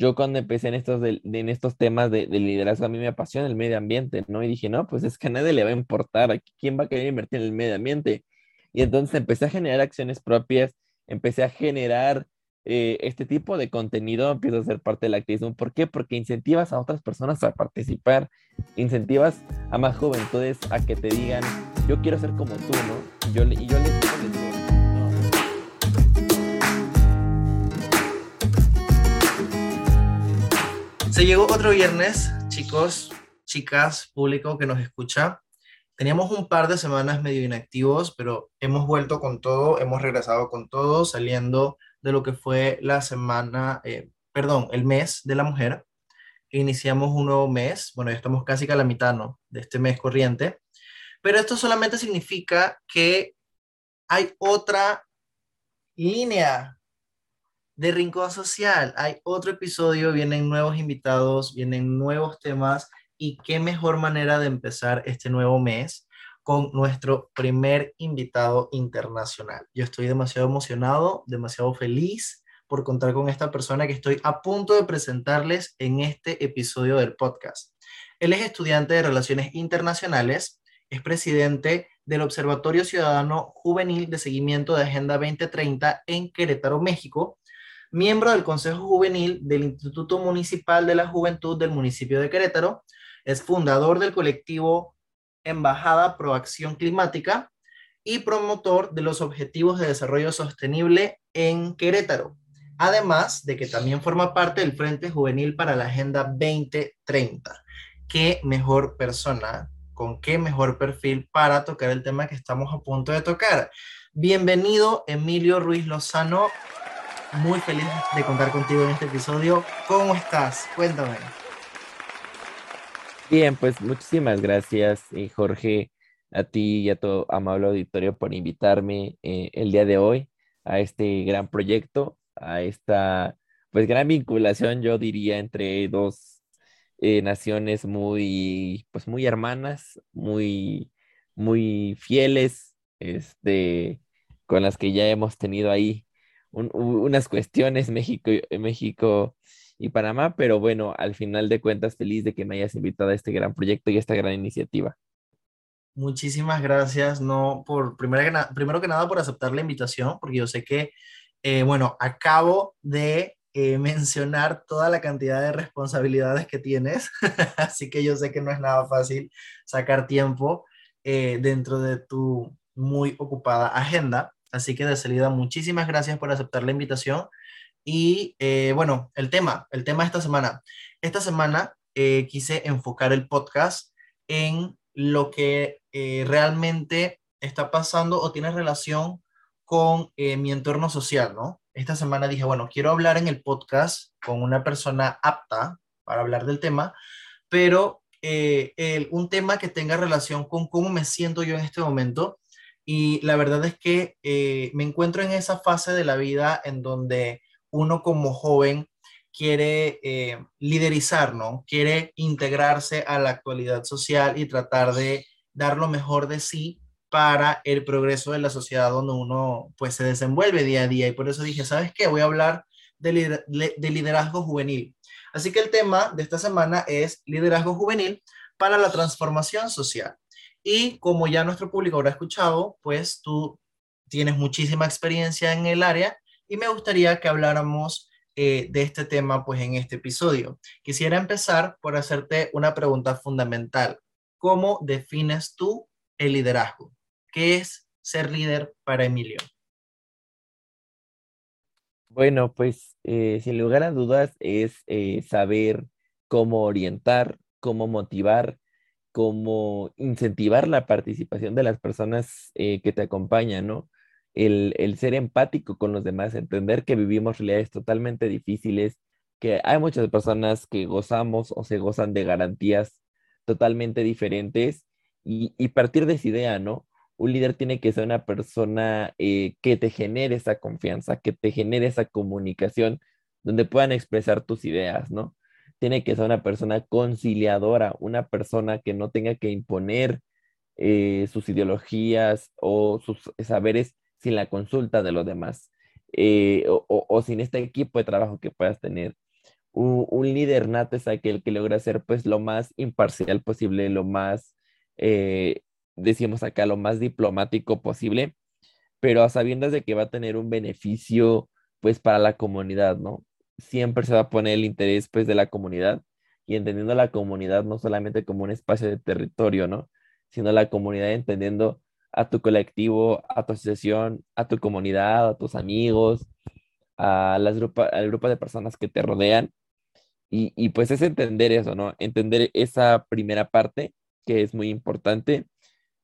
yo cuando empecé en estos, en estos temas de, liderazgo, a mí me apasiona el medio ambiente, ¿no? Y dije, no, pues es que a nadie le va a importar, ¿quién va a querer invertir en el medio ambiente? Y entonces empecé a generar acciones propias, empecé a generar eh, este tipo de contenido, empiezo a ser parte del activismo. ¿Por qué? Porque incentivas a otras personas a participar, incentivas a más juventudes a que te digan, yo quiero ser como tú, ¿no? Yo, y yo les Se llegó otro viernes, chicos, chicas, público que nos escucha. Teníamos un par de semanas medio inactivos, pero hemos vuelto con todo, hemos regresado con todo, saliendo de lo que fue la semana, eh, perdón, el mes de la mujer. Iniciamos un nuevo mes, bueno, ya estamos casi a la mitad, ¿no? De este mes corriente. Pero esto solamente significa que hay otra línea de Rincón Social. Hay otro episodio, vienen nuevos invitados, vienen nuevos temas y qué mejor manera de empezar este nuevo mes con nuestro primer invitado internacional. Yo estoy demasiado emocionado, demasiado feliz por contar con esta persona que estoy a punto de presentarles en este episodio del podcast. Él es estudiante de Relaciones Internacionales, es presidente del Observatorio Ciudadano Juvenil de Seguimiento de Agenda 2030 en Querétaro, México, miembro del Consejo Juvenil del Instituto Municipal de la Juventud del municipio de Querétaro, es fundador del colectivo Embajada Proacción Climática y promotor de los Objetivos de Desarrollo Sostenible en Querétaro, además de que también forma parte del Frente Juvenil para la Agenda 2030. ¿Qué mejor persona, con qué mejor perfil para tocar el tema que estamos a punto de tocar? Bienvenido, Emilio Ruiz Lozano muy feliz de contar contigo en este episodio. ¿Cómo estás? Cuéntame. Bien, pues muchísimas gracias, eh, Jorge, a ti y a tu amable auditorio por invitarme eh, el día de hoy a este gran proyecto, a esta pues gran vinculación, yo diría, entre dos eh, naciones muy, pues muy hermanas, muy, muy fieles, este, con las que ya hemos tenido ahí unas cuestiones México, México y Panamá, pero bueno, al final de cuentas, feliz de que me hayas invitado a este gran proyecto y esta gran iniciativa. Muchísimas gracias, no, por primero que, primero que nada por aceptar la invitación, porque yo sé que, eh, bueno, acabo de eh, mencionar toda la cantidad de responsabilidades que tienes, así que yo sé que no es nada fácil sacar tiempo eh, dentro de tu muy ocupada agenda. Así que de salida, muchísimas gracias por aceptar la invitación. Y eh, bueno, el tema, el tema de esta semana. Esta semana eh, quise enfocar el podcast en lo que eh, realmente está pasando o tiene relación con mi entorno social, ¿no? Esta semana dije, bueno, quiero hablar en el podcast con una persona apta para hablar del tema, pero un tema que tenga relación con cómo me siento yo en este momento y la verdad es que eh, me encuentro en esa fase de la vida en donde uno como joven quiere eh, liderizar, ¿no? Quiere integrarse a la actualidad social y tratar de dar lo mejor de sí para el progreso de la sociedad donde uno pues se desenvuelve día a día. Y por eso dije, ¿sabes qué? Voy a hablar de, de liderazgo juvenil. Así que el tema de esta semana es liderazgo juvenil para la transformación social. Y como ya nuestro público habrá escuchado, pues tú tienes muchísima experiencia en el área y me gustaría que habláramos eh, de este tema pues en este episodio. Quisiera empezar por hacerte una pregunta fundamental. ¿Cómo defines tú el liderazgo? ¿Qué es ser líder para Emilio? Bueno, pues eh, sin lugar a dudas es eh, saber cómo orientar, cómo motivar, como incentivar la participación de las personas eh, que te acompañan, ¿no? El, el, ser empático con los demás, entender que vivimos realidades totalmente difíciles, que hay muchas personas que gozamos o se gozan de garantías totalmente diferentes y, y partir de esa idea, ¿no? Un líder tiene que ser una persona eh, que te genere esa confianza, que te genere esa comunicación, donde puedan expresar tus ideas, ¿no? Tiene que ser una persona conciliadora, una persona que no tenga que imponer eh, sus ideologías o sus saberes sin la consulta de los demás eh, o, sin este equipo de trabajo que puedas tener. un, líder nato es aquel que logra ser pues lo más imparcial posible, lo más, eh, decimos acá, lo más diplomático posible, pero a sabiendas de que va a tener un beneficio pues para la comunidad, ¿no? Siempre se va a poner el interés pues de la comunidad y entendiendo la comunidad no solamente como un espacio de territorio, ¿no? Sino la comunidad entendiendo a tu colectivo, a tu asociación, a tu comunidad, a tus amigos, a las al grupo de personas que te rodean. Y, y pues es entender eso, ¿no? Entender esa primera parte que es muy importante.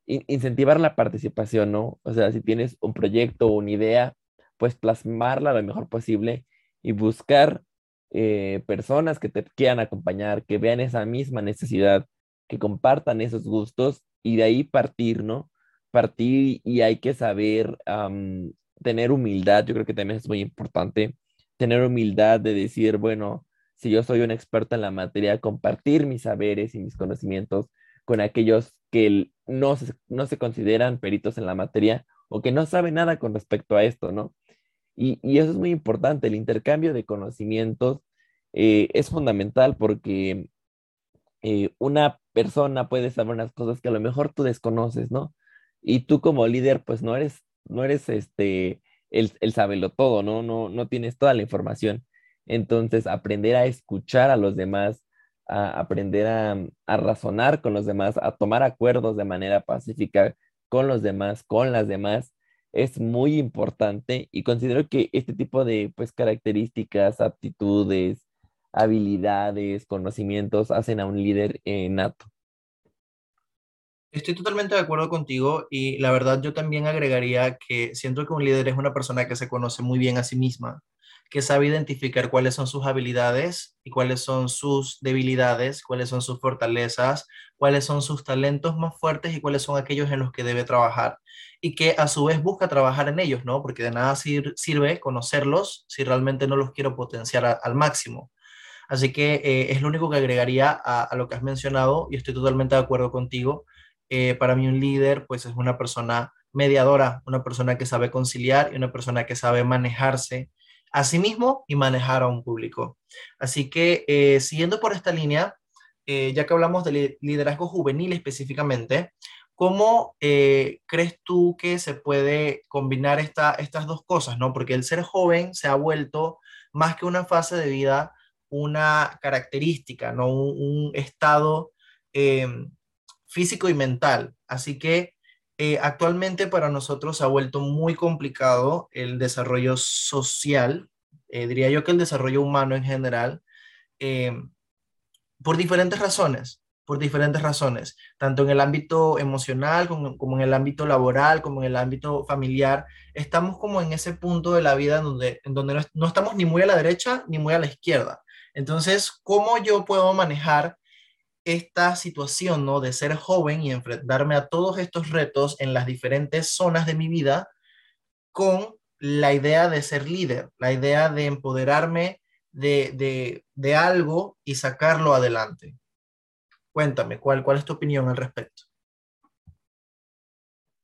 incentivar la participación, ¿no? O sea, si tienes un proyecto o una idea, pues plasmarla lo mejor posible y buscar eh, personas que te quieran acompañar, que vean esa misma necesidad, que compartan esos gustos y de ahí partir, ¿no? Partir y hay que saber tener humildad, yo creo que también es muy importante, tener humildad de decir, bueno, si yo soy un experto en la materia, compartir mis saberes y mis conocimientos con aquellos que no se, no se consideran peritos en la materia o que no saben nada con respecto a esto, ¿no? Y, eso es muy importante, el intercambio de conocimientos eh, es fundamental porque eh, una persona puede saber unas cosas que a lo mejor tú desconoces, ¿no? Y tú como líder, pues no eres, no eres este, el, el saberlo todo, ¿no? ¿no? No tienes toda la información. Entonces, aprender a escuchar a los demás, a aprender a razonar con los demás, a tomar acuerdos de manera pacífica con los demás, con las demás, es muy importante y considero que este tipo de pues características, aptitudes, habilidades, conocimientos hacen a un líder eh, nato. Estoy totalmente de acuerdo contigo y la verdad yo también agregaría que siento que un líder es una persona que se conoce muy bien a sí misma, que sabe identificar cuáles son sus habilidades y cuáles son sus debilidades, cuáles son sus fortalezas, cuáles son sus talentos más fuertes y cuáles son aquellos en los que debe trabajar. Y que a su vez busca trabajar en ellos, ¿no? Porque de nada sirve conocerlos si realmente no los quiero potenciar al máximo. Así que eh, es lo único que agregaría a, lo que has mencionado y estoy totalmente de acuerdo contigo. Eh, para mí un líder pues es una persona mediadora, una persona que sabe conciliar y una persona que sabe manejarse a mismo y manejar a un público. Así que eh, siguiendo por esta línea, ya que hablamos de liderazgo juvenil específicamente, ¿cómo crees tú que se puede combinar esta, estas dos cosas? ¿no? Porque el ser joven se ha vuelto más que una fase de vida, una característica, ¿no? un, estado em, físico y mental. Así que eh, actualmente para nosotros ha vuelto muy complicado el desarrollo social, eh, diría yo que el desarrollo humano en general, em, por diferentes razones por diferentes razones, tanto en el ámbito emocional como, en el ámbito laboral, como en el ámbito familiar. Estamos como en ese punto de la vida donde, donde no, no, estamos ni muy a la derecha ni muy a la izquierda. Entonces, ¿cómo yo puedo manejar esta situación, ¿no? De ser joven y enfrentarme a todos estos retos en las diferentes zonas de mi vida con la idea de ser líder, la idea de empoderarme de, de, de algo y sacarlo adelante. Cuéntame, ¿cuál, cuál es tu opinión al respecto?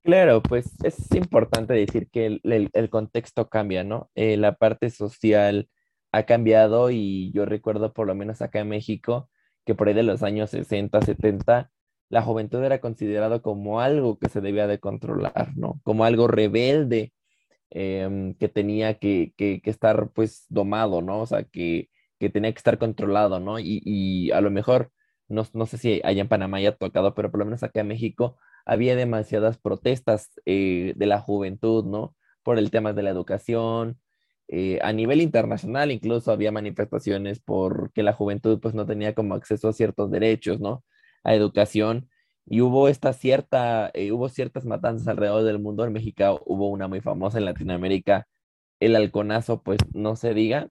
Claro, pues es importante decir que el, el, contexto cambia, ¿no? Eh, la parte social ha cambiado y yo recuerdo por lo menos acá en México que por ahí de los años 60, 70, la juventud era considerado como algo que se debía de controlar, ¿no? Como algo rebelde em, que tenía que, que, que, estar pues domado, ¿no? O sea, que, que tenía que estar controlado, ¿no? Y, y a lo mejor, no, no, sé si allá en Panamá haya tocado, pero por lo menos acá en México había demasiadas protestas eh, de la juventud, ¿no? Por el tema de la educación, eh, a nivel internacional incluso había manifestaciones porque la juventud pues no tenía como acceso a ciertos derechos, ¿no? A educación. Y hubo esta cierta, eh, hubo ciertas matanzas alrededor del mundo. En México hubo una muy famosa en Latinoamérica, el halconazo, pues no se diga.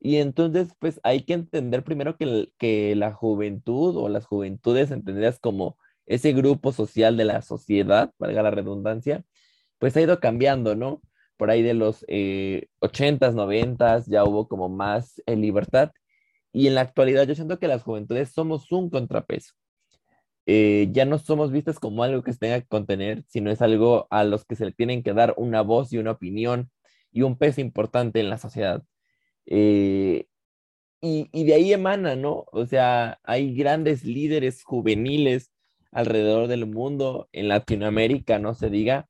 Y entonces, pues hay que entender primero que, que la juventud o las juventudes entendidas como ese grupo social de la sociedad, valga la redundancia, pues ha ido cambiando, ¿no? Por ahí de los eh, 80s, 90s, ya hubo como más eh, libertad. Y en la actualidad yo siento que las juventudes somos un contrapeso. Eh, ya no somos vistas como algo que se tenga que contener, sino es algo a los que se le tienen que dar una voz y una opinión y un peso importante en la sociedad. Eh, y, de ahí emana, ¿no? O sea, hay grandes líderes juveniles alrededor del mundo, en Latinoamérica, no se diga,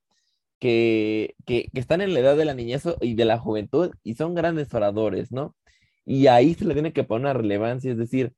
que, están en la edad de la niñez y de la juventud y son grandes oradores, ¿no? Y ahí se le tiene que poner una relevancia, es decir,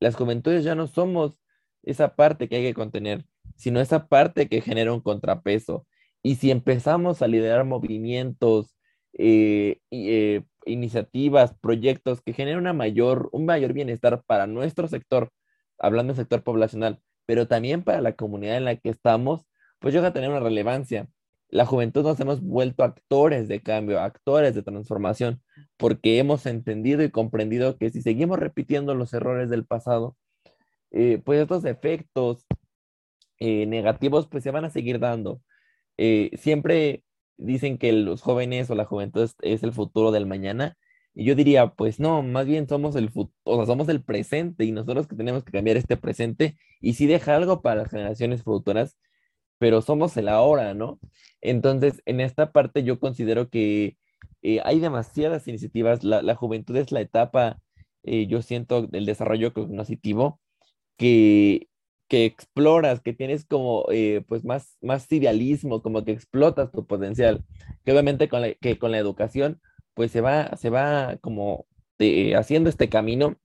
las juventudes ya no somos esa parte que hay que contener, sino esa parte que genera un contrapeso. Y si empezamos a liderar movimientos, eh, eh, iniciativas, proyectos que generen una mayor, un mayor bienestar para nuestro sector, hablando del sector poblacional, pero también para la comunidad en la que estamos, pues llega a tener una relevancia. La juventud nos hemos vuelto actores de cambio, actores de transformación, porque hemos entendido y comprendido que si seguimos repitiendo los errores del pasado, eh, pues estos efectos eh, negativos pues se van a seguir dando. Eh, siempre dicen que los jóvenes o la juventud es, el futuro del mañana. Y yo diría, pues no, más bien somos el futuro, sea, somos el presente y nosotros que tenemos que cambiar este presente y sí deja algo para las generaciones futuras, pero somos el ahora, ¿no? Entonces, en esta parte yo considero que hay demasiadas iniciativas, la, la, juventud es la etapa, yo siento, del desarrollo cognitivo que, que exploras, que tienes como eh, pues más, más idealismo, como que explotas tu potencial, que obviamente con la, que con la educación pues se va, se va como eh, haciendo este camino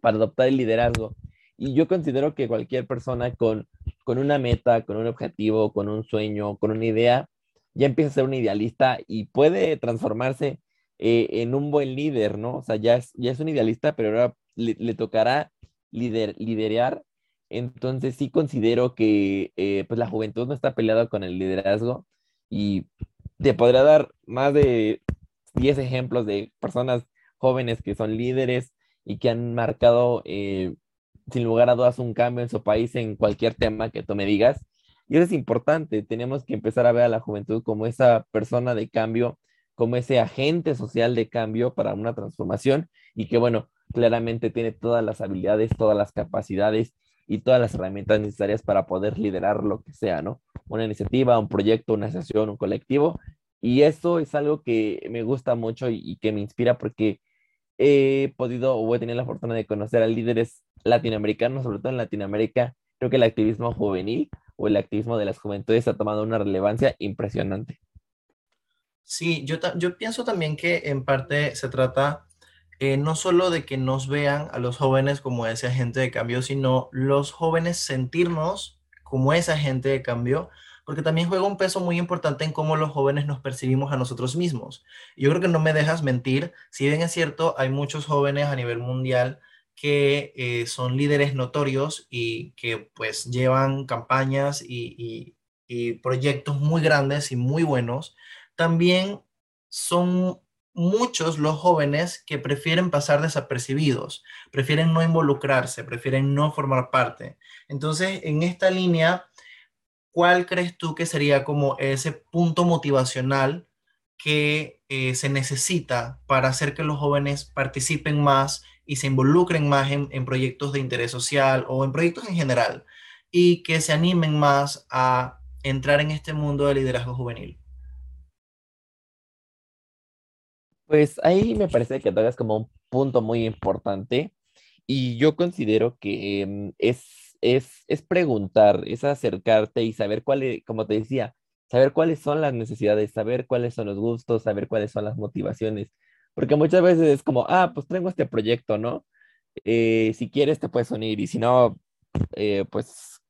para adoptar el liderazgo. Y yo considero que cualquier persona con, con una meta, con un objetivo, con un sueño, con una idea, ya empieza a ser un idealista y puede transformarse eh, en un buen líder, ¿no? O sea, ya es, ya es un idealista, pero ahora le, tocará lider, liderar. Entonces sí considero que eh, pues la juventud no está peleada con el liderazgo y te podría dar más de 10 ejemplos de personas jóvenes que son líderes y que han marcado eh, sin lugar a dudas un cambio en su país en cualquier tema que tú me digas. Y eso es importante, tenemos que empezar a ver a la juventud como esa persona de cambio, como ese agente social de cambio para una transformación y que bueno, claramente tiene todas las habilidades, todas las capacidades y todas las herramientas necesarias para poder liderar lo que sea, ¿no? Una iniciativa, un proyecto, una sesión, un colectivo. Y eso es algo que me gusta mucho y, que me inspira porque he podido o he tenido la fortuna de conocer a líderes latinoamericanos, sobre todo en Latinoamérica. Creo que el activismo juvenil o el activismo de las juventudes ha tomado una relevancia impresionante. Sí, yo, yo pienso también que en parte se trata eh, no solo de que nos vean a los jóvenes como ese agente de cambio, sino los jóvenes sentirnos como ese agente de cambio, porque también juega un peso muy importante en cómo los jóvenes nos percibimos a nosotros mismos. Yo creo que no me dejas mentir, si bien es cierto, hay muchos jóvenes a nivel mundial que eh, son líderes notorios y que pues llevan campañas y, y proyectos muy grandes y muy buenos, también son muchos los jóvenes que prefieren pasar desapercibidos, prefieren no involucrarse, prefieren no formar parte. Entonces, en esta línea, ¿cuál crees tú que sería como ese punto motivacional que eh, se necesita para hacer que los jóvenes participen más y se involucren más en, proyectos de interés social o en proyectos en general y que se animen más a entrar en este mundo de liderazgo juvenil? Pues ahí me parece que tocas como un punto muy importante y yo considero que em, es, es, es preguntar, es acercarte y saber cuáles, como te decía, saber cuáles son las necesidades, saber cuáles son los gustos, saber cuáles son las motivaciones, porque muchas veces es como, ah, pues tengo este proyecto, ¿no? Eh, si quieres te puedes unir y si no, eh, pues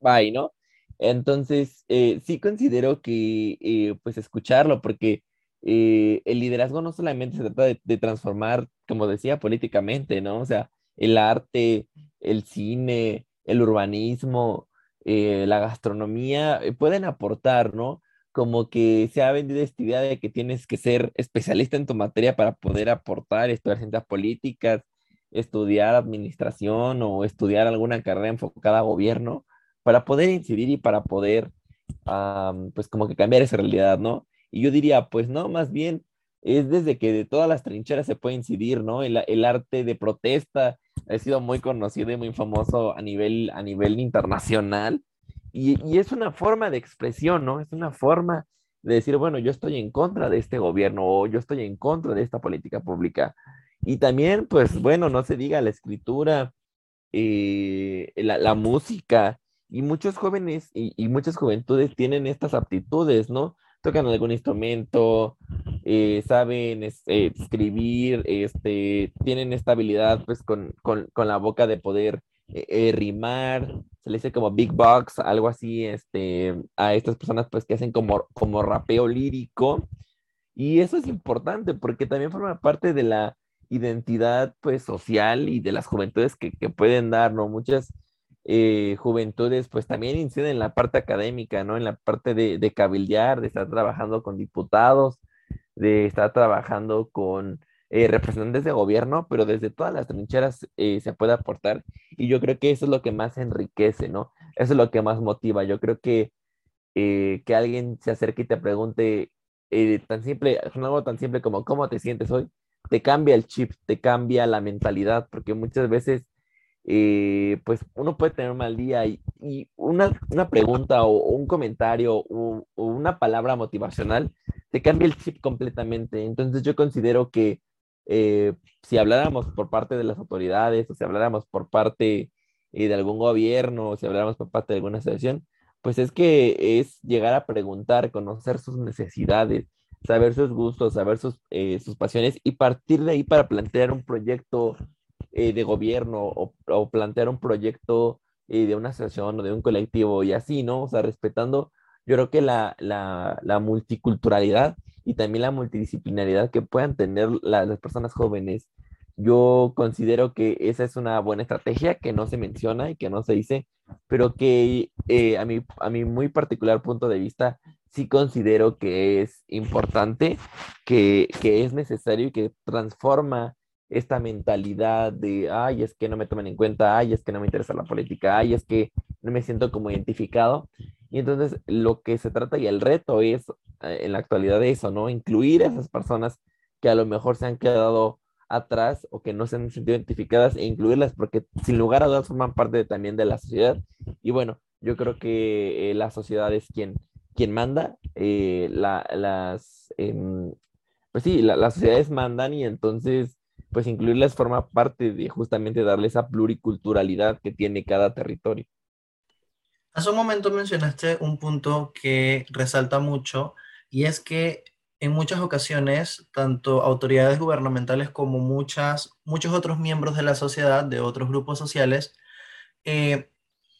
bye, ¿no? Entonces, eh, sí considero que, pues escucharlo, porque eh, el liderazgo no solamente se trata de, transformar, como decía, políticamente, ¿no? O sea, el arte, el cine, el urbanismo, eh, la gastronomía, eh, pueden aportar, ¿no? Como que se ha vendido esta idea de que tienes que ser especialista en tu materia para poder aportar, estudiar ciencias políticas, estudiar administración o estudiar alguna carrera enfocada a gobierno, para poder incidir y para poder, pues como que cambiar esa realidad, ¿no? Y yo diría, pues no, más bien es desde que de todas las trincheras se puede incidir, ¿no? El, el arte de protesta ha sido muy conocido y muy famoso a nivel, a nivel internacional. Y, y, es una forma de expresión, ¿no? Es una forma de decir, bueno, yo estoy en contra de este gobierno o yo estoy en contra de esta política pública. Y también, pues bueno, no se diga la escritura, eh, la, música, y muchos jóvenes y, muchas juventudes tienen estas aptitudes, ¿no? Tocan algún instrumento, eh, saben eh, escribir, este, tienen esta habilidad pues con, la boca de poder rimar, se le dice como big box, algo así, este, a estas personas pues que hacen como, como rapeo lírico. Y eso es importante porque también forma parte de la identidad pues social y de las juventudes que, pueden dar, ¿no? Muchas eh, juventudes pues también inciden en la parte académica, ¿no? En la parte de, de, cabildear, de estar trabajando con diputados, de estar trabajando con eh, representantes de gobierno, pero desde todas las trincheras eh, se puede aportar y yo creo que eso es lo que más enriquece, ¿no? Eso es lo que más motiva. Yo creo que que alguien se acerque y te pregunte tan simple, algo tan simple como ¿cómo te sientes hoy? te cambia el chip, te cambia la mentalidad, porque muchas veces, eh, pues uno puede tener un mal día y, una, pregunta o, un comentario o, una palabra motivacional te cambia el chip completamente. Entonces yo considero que eh, si habláramos por parte de las autoridades o si habláramos por parte eh, de algún gobierno o si habláramos por parte de alguna asociación, pues es que es llegar a preguntar, conocer sus necesidades, saber sus gustos, saber sus, eh, sus pasiones y partir de ahí para plantear un proyecto eh, de gobierno o, plantear un proyecto eh, de una asociación o de un colectivo y así, ¿no? O sea, respetando, yo creo que la, la, la multiculturalidad y también la multidisciplinaridad que puedan tener las personas jóvenes. Yo considero que esa es una buena estrategia que no se menciona y que no se dice, pero que a, mi, a mi muy particular punto de vista sí considero que es importante, que, es necesario y que transforma esta mentalidad de, ay, es que no me toman en cuenta, ay, es que no me interesa la política, ay, es que no me siento como identificado. Y entonces lo que se trata y el reto es eh, en la actualidad de eso, ¿no? Incluir a esas personas que a lo mejor se han quedado atrás o que no se han sentido identificadas e incluirlas porque sin lugar a dudas forman parte también de la sociedad. Y bueno, yo creo que eh, la sociedad es quien, quien manda, eh, las, em, pues sí, las sociedades mandan y entonces, pues incluirlas forma parte de justamente darle esa pluriculturalidad que tiene cada territorio. Hace un momento mencionaste un punto que resalta mucho y es que en muchas ocasiones, tanto autoridades gubernamentales como muchas, muchos otros miembros de la sociedad, de otros grupos sociales, eh,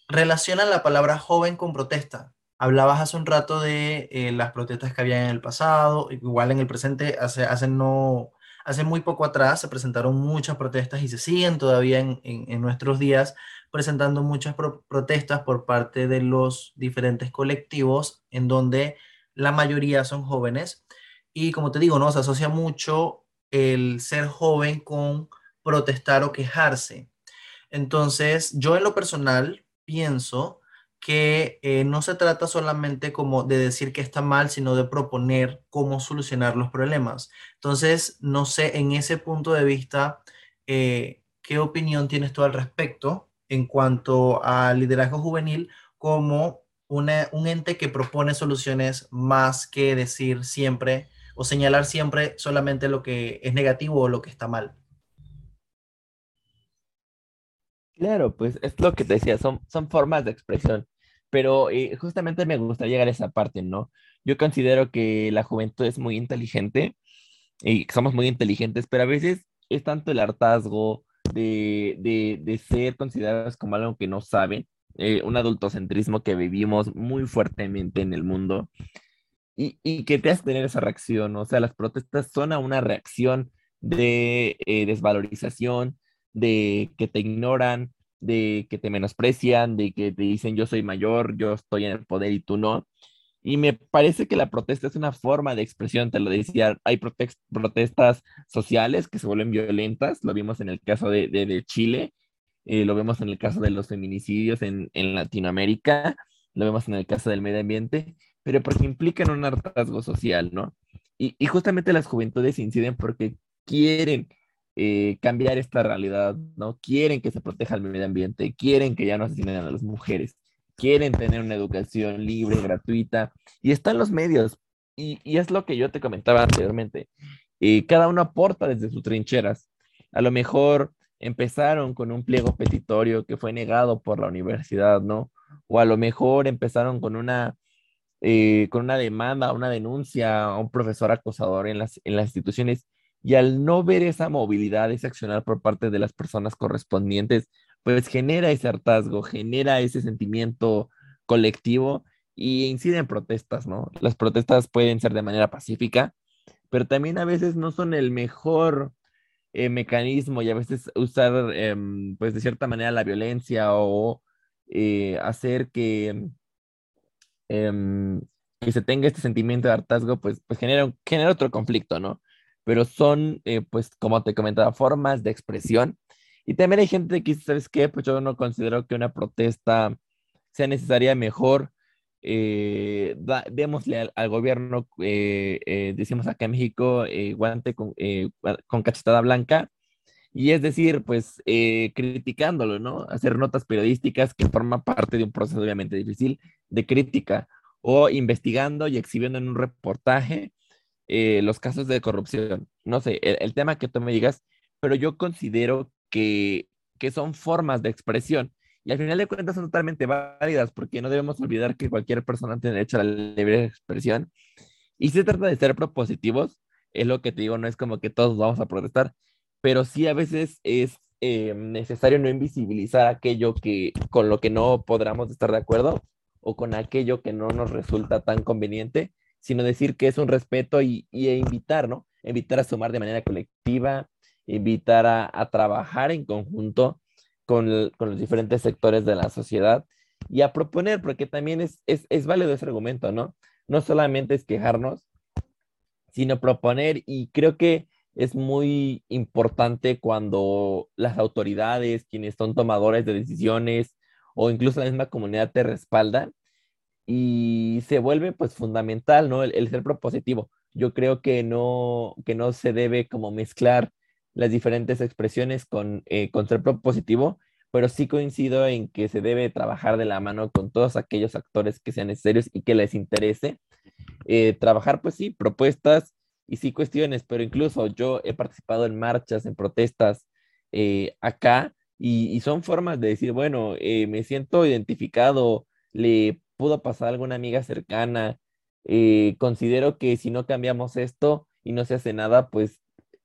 relacionan la palabra joven con protesta. Hablabas hace un rato de eh, las protestas que había en el pasado, igual en el presente, hace, no, hace muy poco atrás se presentaron muchas protestas y se siguen todavía en, nuestros días presentando muchas protestas por parte de los diferentes colectivos en donde la mayoría son jóvenes. Y como te digo, ¿no? Se asocia mucho el ser joven con protestar o quejarse. Entonces, yo en lo personal pienso que eh, no se trata solamente como de decir que está mal, sino de proponer cómo solucionar los problemas. Entonces, no sé, en ese punto de vista, eh, ¿qué opinión tienes tú al respecto en cuanto al liderazgo juvenil como un ente que propone soluciones más que decir siempre o señalar siempre solamente lo que es negativo o lo que está mal? Claro, pues es lo que te decía, son, son formas de expresión. Pero eh, justamente me gustaría llegar a esa parte, ¿no? Yo considero que la juventud es muy inteligente y somos muy inteligentes, pero a veces es tanto el hartazgo de, de, ser considerados como algo que no saben, eh, un adultocentrismo que vivimos muy fuertemente en el mundo y, y que te hace tener esa reacción, o sea, las protestas son a una reacción de eh, desvalorización, de que te ignoran, de que te menosprecian, de que te dicen yo soy mayor, yo estoy en el poder y tú no. Y me parece que la protesta es una forma de expresión, te lo decía, hay protestas sociales que se vuelven violentas, lo vimos en el caso de, de, Chile, eh, lo vemos en el caso de los feminicidios en, en, Latinoamérica, lo vemos en el caso del medio ambiente, pero porque implican un hartazgo social, ¿no? Y, y justamente las juventudes inciden porque quieren eh, cambiar esta realidad, ¿no? Quieren que se proteja el medio ambiente, quieren que ya no asesinen a las mujeres, quieren tener una educación libre, gratuita, y están los medios, y, y es lo que yo te comentaba anteriormente. Eh, cada uno aporta desde sus trincheras. a lo mejor empezaron con un pliego petitorio que fue negado por la universidad, ¿no? O a lo mejor empezaron con una, eh, con una demanda, una denuncia a un profesor acosador en las, en las instituciones y al no ver esa movilidad, ese accionar por parte de las personas correspondientes, pues genera ese hartazgo, genera ese sentimiento colectivo y incide en protestas, ¿no? Las protestas pueden ser de manera pacífica, pero también a veces no son el mejor eh, mecanismo y a veces usar, em, pues de cierta manera, la violencia o eh, hacer que, em, que se tenga este sentimiento de hartazgo, pues, pues genera, genera otro conflicto, ¿no? Pero son, eh, pues, como te comentaba, formas de expresión. Y también hay gente que ¿sabes qué? Pues yo no considero que una protesta sea necesaria, mejor eh, démosle al, gobierno, eh, eh, decimos acá en México, eh, guante con, con, cachetada blanca, y es decir, pues criticándolo, ¿no? Hacer notas periodísticas que forman parte de un proceso obviamente difícil de crítica, o investigando y exhibiendo en un reportaje los casos de corrupción. No sé, el, el, tema que tú me digas, pero yo considero que, que son formas de expresión y al final de cuentas son totalmente válidas porque no debemos olvidar que cualquier persona tiene derecho a la libre expresión. Y se trata de ser propositivos, es lo que te digo, no es como que todos vamos a protestar, pero sí a veces es eh, necesario no invisibilizar aquello que con lo que no podamos estar de acuerdo o con aquello que no nos resulta tan conveniente, sino decir que es un respeto y, y e invitar, ¿no? Invitar a sumar de manera colectiva, invitar a, trabajar en conjunto con, los diferentes sectores de la sociedad y a proponer, porque también es, es, es válido ese argumento, ¿no? No solamente es quejarnos, sino proponer y creo que es muy importante cuando las autoridades, quienes son tomadores de decisiones o incluso la misma comunidad te respaldan y se vuelve pues fundamental, ¿no? El, el, ser propositivo. Yo creo que no, que no se debe como mezclar las diferentes expresiones con, eh, con ser propositivo, pero sí coincido en que se debe trabajar de la mano con todos aquellos actores que sean necesarios y que les interese. Eh, trabajar, pues sí, propuestas y sí cuestiones, pero incluso yo he participado en marchas, en protestas eh, acá y, son formas de decir, bueno, me siento identificado, le pudo pasar a alguna amiga cercana, considero que si no cambiamos esto y no se hace nada, pues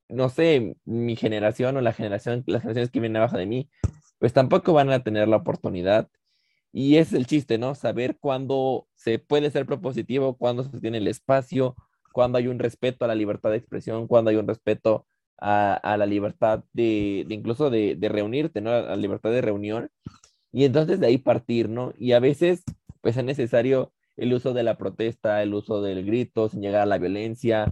no sé, mi generación o la generación, las generaciones que vienen abajo de mí, pues tampoco van a tener la oportunidad. Y es el chiste, ¿no? Saber cuándo se puede ser propositivo, cuándo se tiene el espacio, cuándo hay un respeto a la libertad de expresión, cuándo hay un respeto a, la libertad de, incluso de, de, reunirte, ¿no? A la libertad de reunión. Y entonces de ahí partir, ¿no? Y a veces, pues es necesario el uso de la protesta, el uso del grito, sin llegar a la violencia,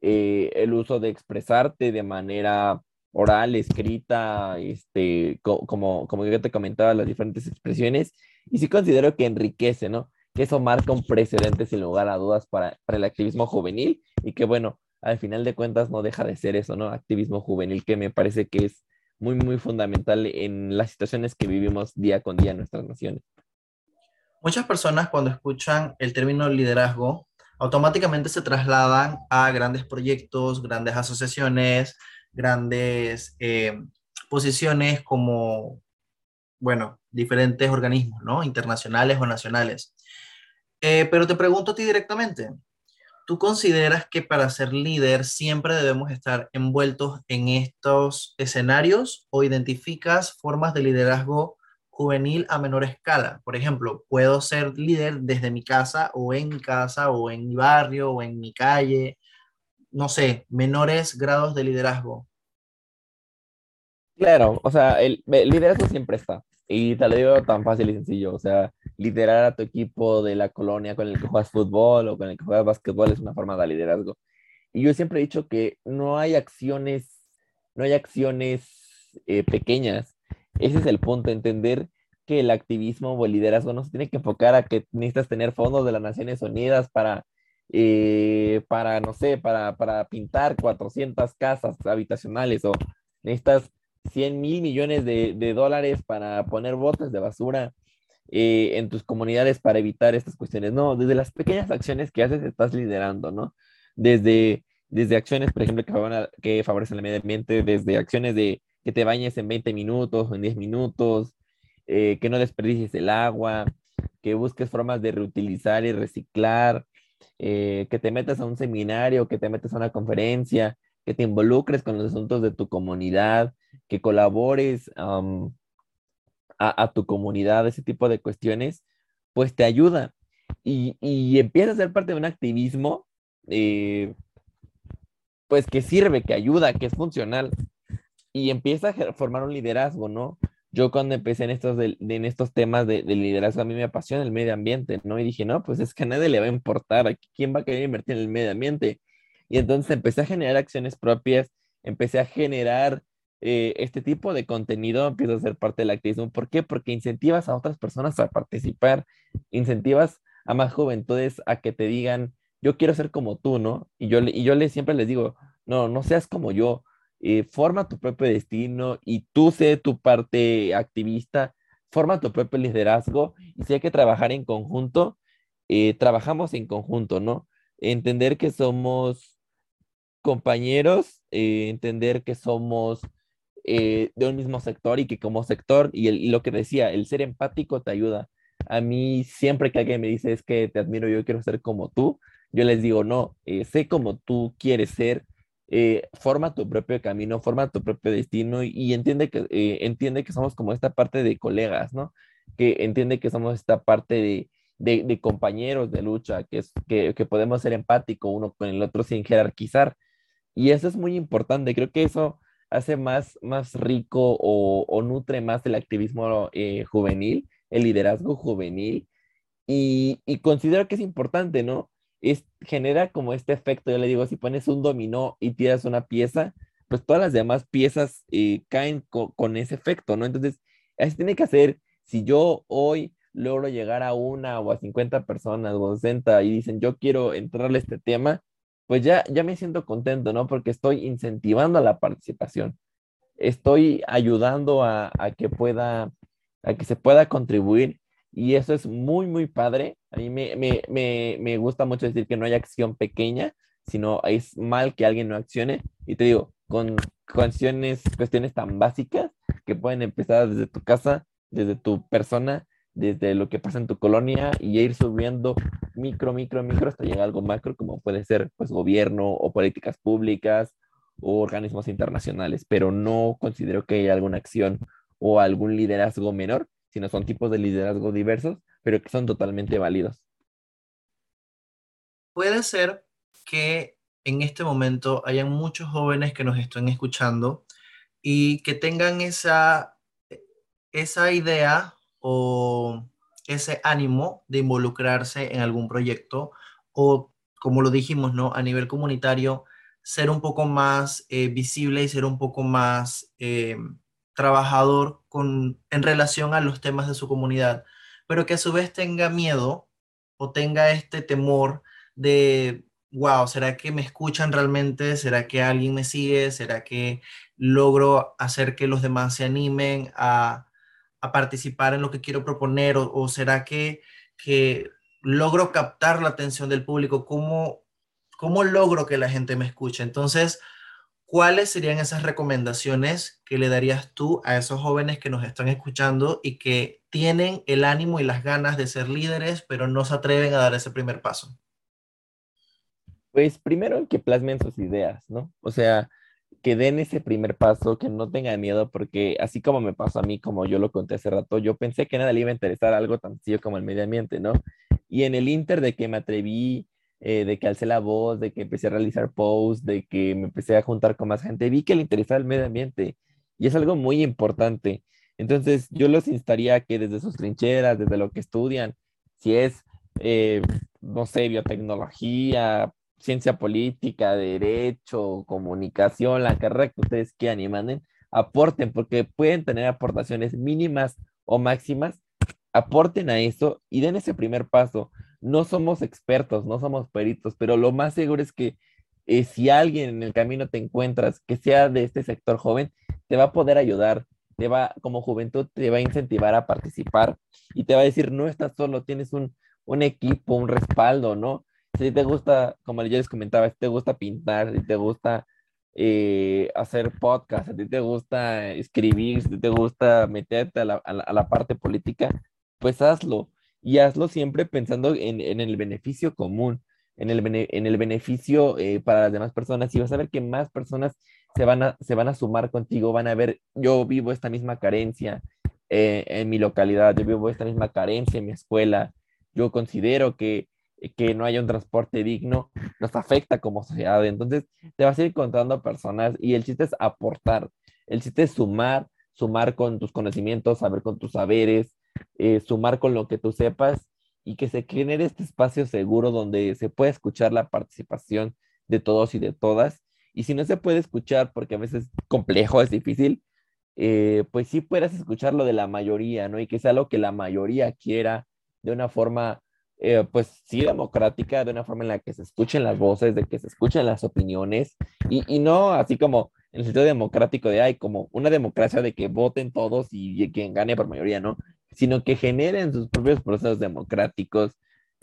eh, el uso de expresarte de manera oral, escrita, este, como, como yo te comentaba, las diferentes expresiones, y sí considero que enriquece, ¿no? Que eso marca un precedente sin lugar a dudas para, para el activismo juvenil y que, bueno, al final de cuentas no deja de ser eso, ¿no? Activismo juvenil que me parece que es muy, muy fundamental en las situaciones que vivimos día con día en nuestras naciones. Muchas personas cuando escuchan el término liderazgo automáticamente se trasladan a grandes proyectos, grandes asociaciones, grandes eh, posiciones como, bueno, diferentes organismos, ¿no? Internacionales o nacionales. Eh, pero te pregunto a ti directamente, ¿tú consideras que para ser líder siempre debemos estar envueltos en estos escenarios o identificas formas de liderazgo juvenil a menor escala. Por ejemplo, puedo ser líder desde mi casa o en mi casa o en mi barrio o en mi calle. No sé, menores grados de liderazgo. Claro, o sea, el, liderazgo siempre está. Y te lo digo tan fácil y sencillo. O sea, liderar a tu equipo de la colonia con el que juegas fútbol o con el que juegas básquetbol es una forma de liderazgo. Y yo siempre he dicho que no hay acciones, no hay acciones eh, pequeñas ese es el punto, entender que el activismo o el liderazgo no se tiene que enfocar a que necesitas tener fondos de las Naciones Unidas para, eh, para no sé, para, para pintar 400 casas habitacionales o necesitas 100 mil millones de, dólares para poner botes de basura eh, en tus comunidades para evitar estas cuestiones. No, desde las pequeñas acciones que haces estás liderando, ¿no? Desde desde acciones, por ejemplo, que, que favorecen el medio ambiente, desde acciones de que te bañes en 20 minutos o en 10 minutos, eh, que no desperdicies el agua, que busques formas de reutilizar y reciclar, eh, que te metas a un seminario, que te metas a una conferencia, que te involucres con los asuntos de tu comunidad, que colabores a, tu comunidad, ese tipo de cuestiones, pues te ayuda. Y, y empieza a ser parte de un activismo, eh, pues que sirve, que ayuda, que es funcional. Y empieza a formar un liderazgo, ¿no? Yo cuando empecé en estos, en estos temas de, liderazgo, a mí me apasiona el medio ambiente, ¿no? Y dije, no, pues es que a nadie le va a importar, ¿quién va a querer invertir en el medio ambiente? Y entonces empecé a generar acciones propias, empecé a generar eh, este tipo de contenido, empiezo a ser parte del activismo. ¿Por qué? Porque incentivas a otras personas a participar, incentivas a más juventudes a que te digan, yo quiero ser como tú, ¿no? Y yo, y yo les, siempre les digo, no, no seas como yo, eh, forma tu propio destino y tú sé tu parte activista, forma tu propio liderazgo y si hay que trabajar en conjunto, eh, trabajamos en conjunto, ¿no? Entender que somos compañeros, eh, entender que somos de un mismo sector y que como sector, y, y, lo que decía, el ser empático te ayuda. A mí siempre que alguien me dice es que te admiro, yo quiero ser como tú, yo les digo, no, sé como tú quieres ser, eh, forma tu propio camino, forma tu propio destino y, entiende, que, eh, entiende que somos como esta parte de colegas, ¿no? Que entiende que somos esta parte de, de, compañeros de lucha, que, es, que, que podemos ser empáticos uno con el otro sin jerarquizar. Y eso es muy importante, creo que eso hace más, más rico o, nutre más el activismo eh, juvenil, el liderazgo juvenil. Y considero que es importante, ¿no? Es, genera como este efecto, yo le digo, si pones un dominó y tiras una pieza, pues todas las demás piezas eh, caen con ese efecto, ¿no? Entonces, así tiene que hacer, si yo hoy logro llegar a una o a 50 personas o 60 y dicen, yo quiero entrarle a este tema, pues ya, ya me siento contento, ¿no? Porque estoy incentivando la participación. Estoy ayudando a, a que pueda, a que se pueda contribuir y eso es muy, muy padre. A mí me, me, me, me gusta mucho decir que no hay acción pequeña, sino es mal que alguien no accione. Y te digo, con cuestiones, cuestiones tan básicas que pueden empezar desde tu casa, desde tu persona, desde lo que pasa en tu colonia y ir subiendo micro, micro, micro hasta llegar a algo macro, como puede ser pues gobierno o políticas públicas o organismos internacionales, pero no considero que haya alguna acción o algún liderazgo menor sino son tipos de liderazgo diversos, pero que son totalmente válidos. Puede ser que en este momento hayan muchos jóvenes que nos estén escuchando y que tengan esa, esa idea o ese ánimo de involucrarse en algún proyecto o, como lo dijimos, ¿no? A nivel comunitario, ser un poco más eh, visible y ser un poco más eh, trabajador con, en relación a los temas de su comunidad, pero que a su vez tenga miedo o tenga este temor de, wow, ¿será que me escuchan realmente? ¿Será que alguien me sigue? ¿Será que logro hacer que los demás se animen a, participar en lo que quiero proponer? ¿O, será que, que logro captar la atención del público? ¿Cómo, ¿Cómo logro que la gente me escuche? Entonces, ¿cuáles serían esas recomendaciones que le darías tú a esos jóvenes que nos están escuchando y que tienen el ánimo y las ganas de ser líderes, pero no se atreven a dar ese primer paso? Pues primero que plasmen sus ideas, ¿no? O sea, que den ese primer paso, que no tengan miedo, porque así como me pasó a mí, como yo lo conté hace rato, yo pensé que nada le iba a interesar algo tan sencillo como el medio ambiente, ¿no? Y en el inter de que me atreví eh, de que alcé la voz, de que empecé a realizar posts, de que me empecé a juntar con más gente, vi que le interesaba el medio ambiente y es algo muy importante. Entonces, yo los instaría a que desde sus trincheras, desde lo que estudian, si es, eh, no sé, biotecnología, ciencia política, derecho, comunicación, la carrera que ustedes quieran y manden, aporten, porque pueden tener aportaciones mínimas o máximas, aporten a eso y den ese primer paso no somos expertos, no somos peritos, pero lo más seguro es que eh, si alguien en el camino te encuentras que sea de este sector joven, te va a poder ayudar, te va, como juventud, te va a incentivar a participar y te va a decir, no estás solo, tienes un, equipo, un respaldo, ¿no? Si te gusta, como yo les comentaba, si te gusta pintar, si te gusta eh, hacer podcast, si te gusta escribir, si te gusta meterte a la, a la, parte política, pues hazlo. Y hazlo siempre pensando en, en el beneficio común, en el, en el beneficio eh, para las demás personas. Y vas a ver que más personas se van a, se van a sumar contigo, van a ver, yo vivo esta misma carencia eh, en mi localidad, yo vivo esta misma carencia en mi escuela, yo considero que, que no haya un transporte digno, nos afecta como sociedad, entonces te vas a ir encontrando personas y el chiste es aportar, el chiste es sumar, sumar con tus conocimientos, saber con tus saberes, eh, sumar con lo que tú sepas y que se genere este espacio seguro donde se pueda escuchar la participación de todos y de todas y si no se puede escuchar, porque a veces es complejo, es difícil, eh, pues sí puedas escuchar lo de la mayoría, ¿no? Y que sea lo que la mayoría quiera de una forma, eh, pues sí, democrática, de una forma en la que se escuchen las voces, de que se escuchen las opiniones, y, y no así como en el sentido democrático de, hay como una democracia de que voten todos y, quien gane por mayoría, ¿no? Sino que generen sus propios procesos democráticos,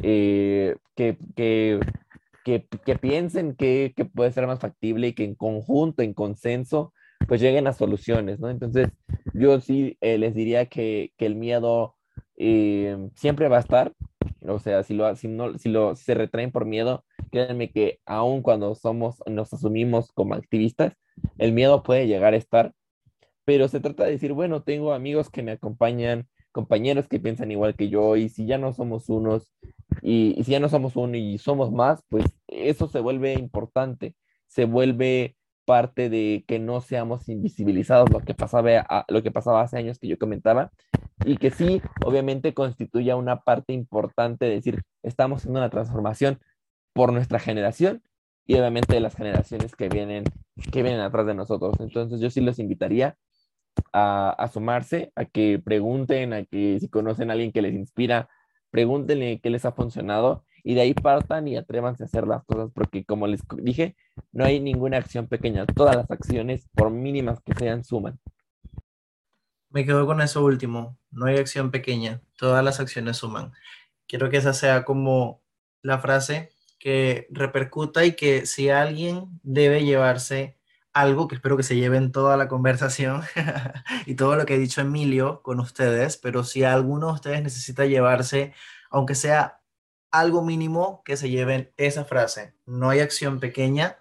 eh, que, que que, piensen que, puede ser más factible y que en conjunto, en consenso, pues lleguen a soluciones, ¿no? Entonces, yo sí eh, les diría que, el miedo eh, siempre va a estar, o sea, si, lo, si, no, si, lo, se retraen por miedo, créanme que aun cuando somos, nos asumimos como activistas, el miedo puede llegar a estar, pero se trata de decir, bueno, tengo amigos que me acompañan, compañeros que piensan igual que yo, y si ya no somos unos, y, si ya no somos uno y somos más, pues eso se vuelve importante, se vuelve parte de que no seamos invisibilizados, lo que pasaba, lo que pasaba hace años que yo comentaba, y que sí, obviamente constituya una parte importante de decir, estamos haciendo una transformación por nuestra generación y obviamente de las generaciones que vienen, que vienen atrás de nosotros. Entonces yo sí los invitaría a, a sumarse, a que pregunten, a que si conocen a alguien que les inspira, pregúntenle qué les ha funcionado y de ahí partan y atrévanse a hacer las cosas, porque como les dije, no hay ninguna acción pequeña, todas las acciones, por mínimas que sean, suman. Me quedo con eso último, no hay acción pequeña, todas las acciones suman. Quiero que esa sea como la frase que repercuta y que si alguien debe llevarse algo, que espero que se lleven toda la conversación y todo lo que ha dicho Emilio con ustedes, pero si alguno de ustedes necesita llevarse, aunque sea algo mínimo, que se lleven esa frase. No hay acción pequeña,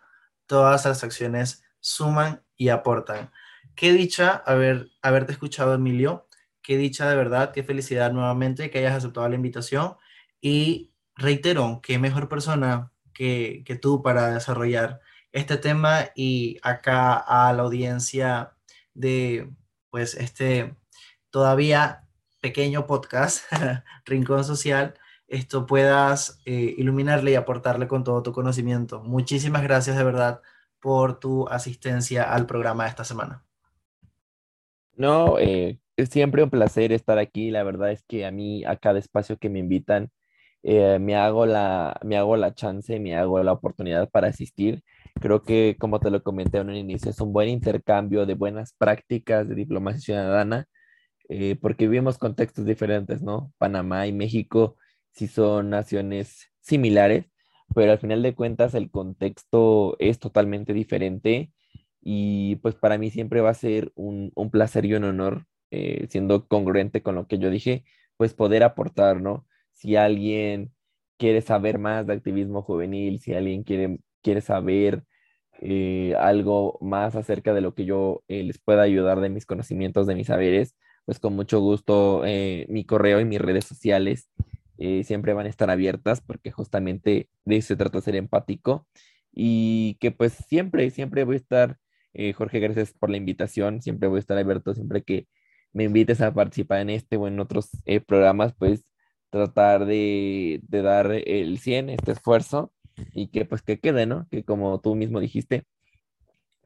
todas las acciones suman y aportan. Qué dicha haber, haberte escuchado, Emilio. Qué dicha de verdad, qué felicidad nuevamente que hayas aceptado la invitación. Y reitero, qué mejor persona que, que tú para desarrollar este tema y acá a la audiencia de pues este todavía pequeño podcast, Rincón Social, esto puedas eh, iluminarle y aportarle con todo tu conocimiento. Muchísimas gracias de verdad por tu asistencia al programa esta semana. No, eh, es siempre un placer estar aquí. La verdad es que a mí, a cada espacio que me invitan, eh, me, hago la, me hago la chance, me hago la oportunidad para asistir. Creo que, como te lo comenté en un inicio, es un buen intercambio de buenas prácticas de diplomacia ciudadana, eh, porque vivimos contextos diferentes, ¿no? Panamá y México sí son naciones similares, pero al final de cuentas el contexto es totalmente diferente y pues para mí siempre va a ser un, un placer y un honor, eh, siendo congruente con lo que yo dije, pues poder aportar, ¿no? Si alguien quiere saber más de activismo juvenil, si alguien quiere quiere saber eh, algo más acerca de lo que yo eh, les pueda ayudar de mis conocimientos, de mis saberes, pues con mucho gusto eh, mi correo y mis redes sociales siempre van a estar abiertas porque justamente de eso se trata ser empático y que pues siempre, siempre voy a estar, Jorge, gracias por la invitación, siempre voy a estar abierto, siempre que me invites a participar en este o en otros programas, pues tratar de, de dar el 100, este esfuerzo y que pues que quede, ¿no? Que como tú mismo dijiste,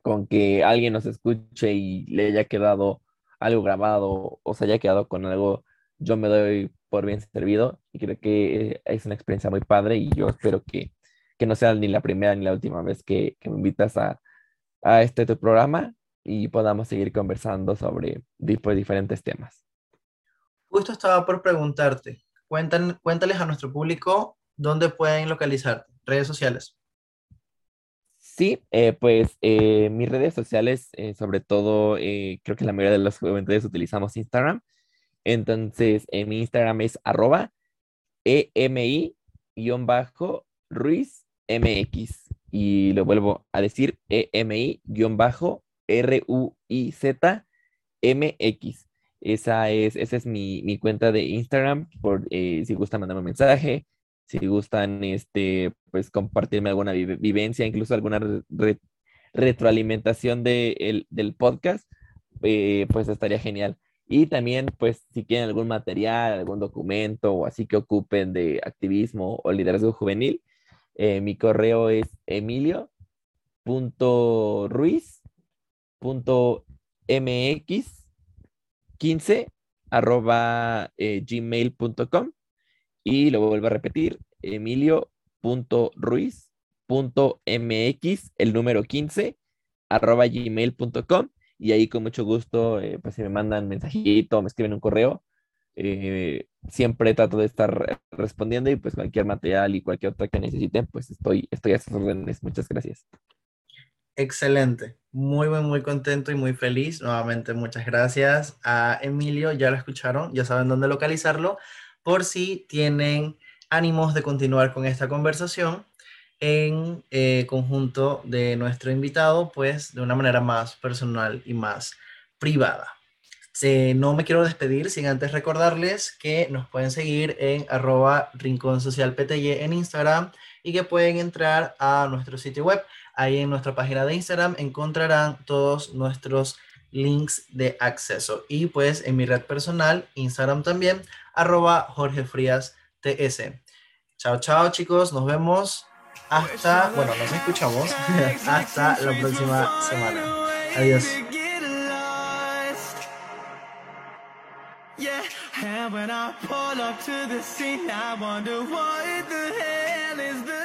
con que alguien nos escuche y le haya quedado algo grabado o se haya quedado con algo, yo me doy por bien servido y creo que es una experiencia muy padre y yo espero que, que no sea ni la primera ni la última vez que, que me invitas a, a este tu programa y podamos seguir conversando sobre pues, diferentes temas. Justo estaba por preguntarte, cuéntales a nuestro público dónde pueden localizarte. Redes sociales. Sí, eh, pues eh, mis redes sociales, eh, sobre todo, creo que la mayoría de los juventudes utilizamos Instagram. Entonces, mi Instagram es arroba EMI-Ruiz MX. Y lo vuelvo a decir, EMI-RUIZ MX. Esa es, esa es mi, mi cuenta de Instagram, por si gusta mandarme un mensaje, si gustan este, pues, compartirme alguna vivencia, incluso alguna retroalimentación de del podcast, eh, pues estaría genial. Y también, pues, si quieren algún material, algún documento o así que ocupen de activismo o liderazgo juvenil, eh, mi correo es emilio.ruiz.mx15 arroba eh, gmail.com y lo vuelvo a repetir, emilio.ruiz.mx, el número 15, arroba gmail.com. Y ahí con mucho gusto, eh, pues si me mandan mensajito, me escriben un correo, eh, siempre trato de estar respondiendo y pues cualquier material y cualquier otra que necesiten, pues estoy, estoy a sus órdenes. Muchas gracias. Excelente, muy, muy, muy contento y muy feliz. Nuevamente, muchas gracias a Emilio, ya lo escucharon, ya saben dónde localizarlo por si tienen ánimos de continuar con esta conversación en eh, conjunto de nuestro invitado, pues de una manera más personal y más privada. no me quiero despedir sin antes recordarles que nos pueden seguir en arroba rincón social PTY en Instagram y que pueden entrar a nuestro sitio web. Ahí en nuestra página de Instagram encontrarán todos nuestros links de acceso. Y pues en mi red personal, Instagram también, arroba Jorge Frías TS. Chao, chao chicos, nos vemos hasta, bueno, nos escuchamos hasta la próxima semana. Adiós. What the hell is the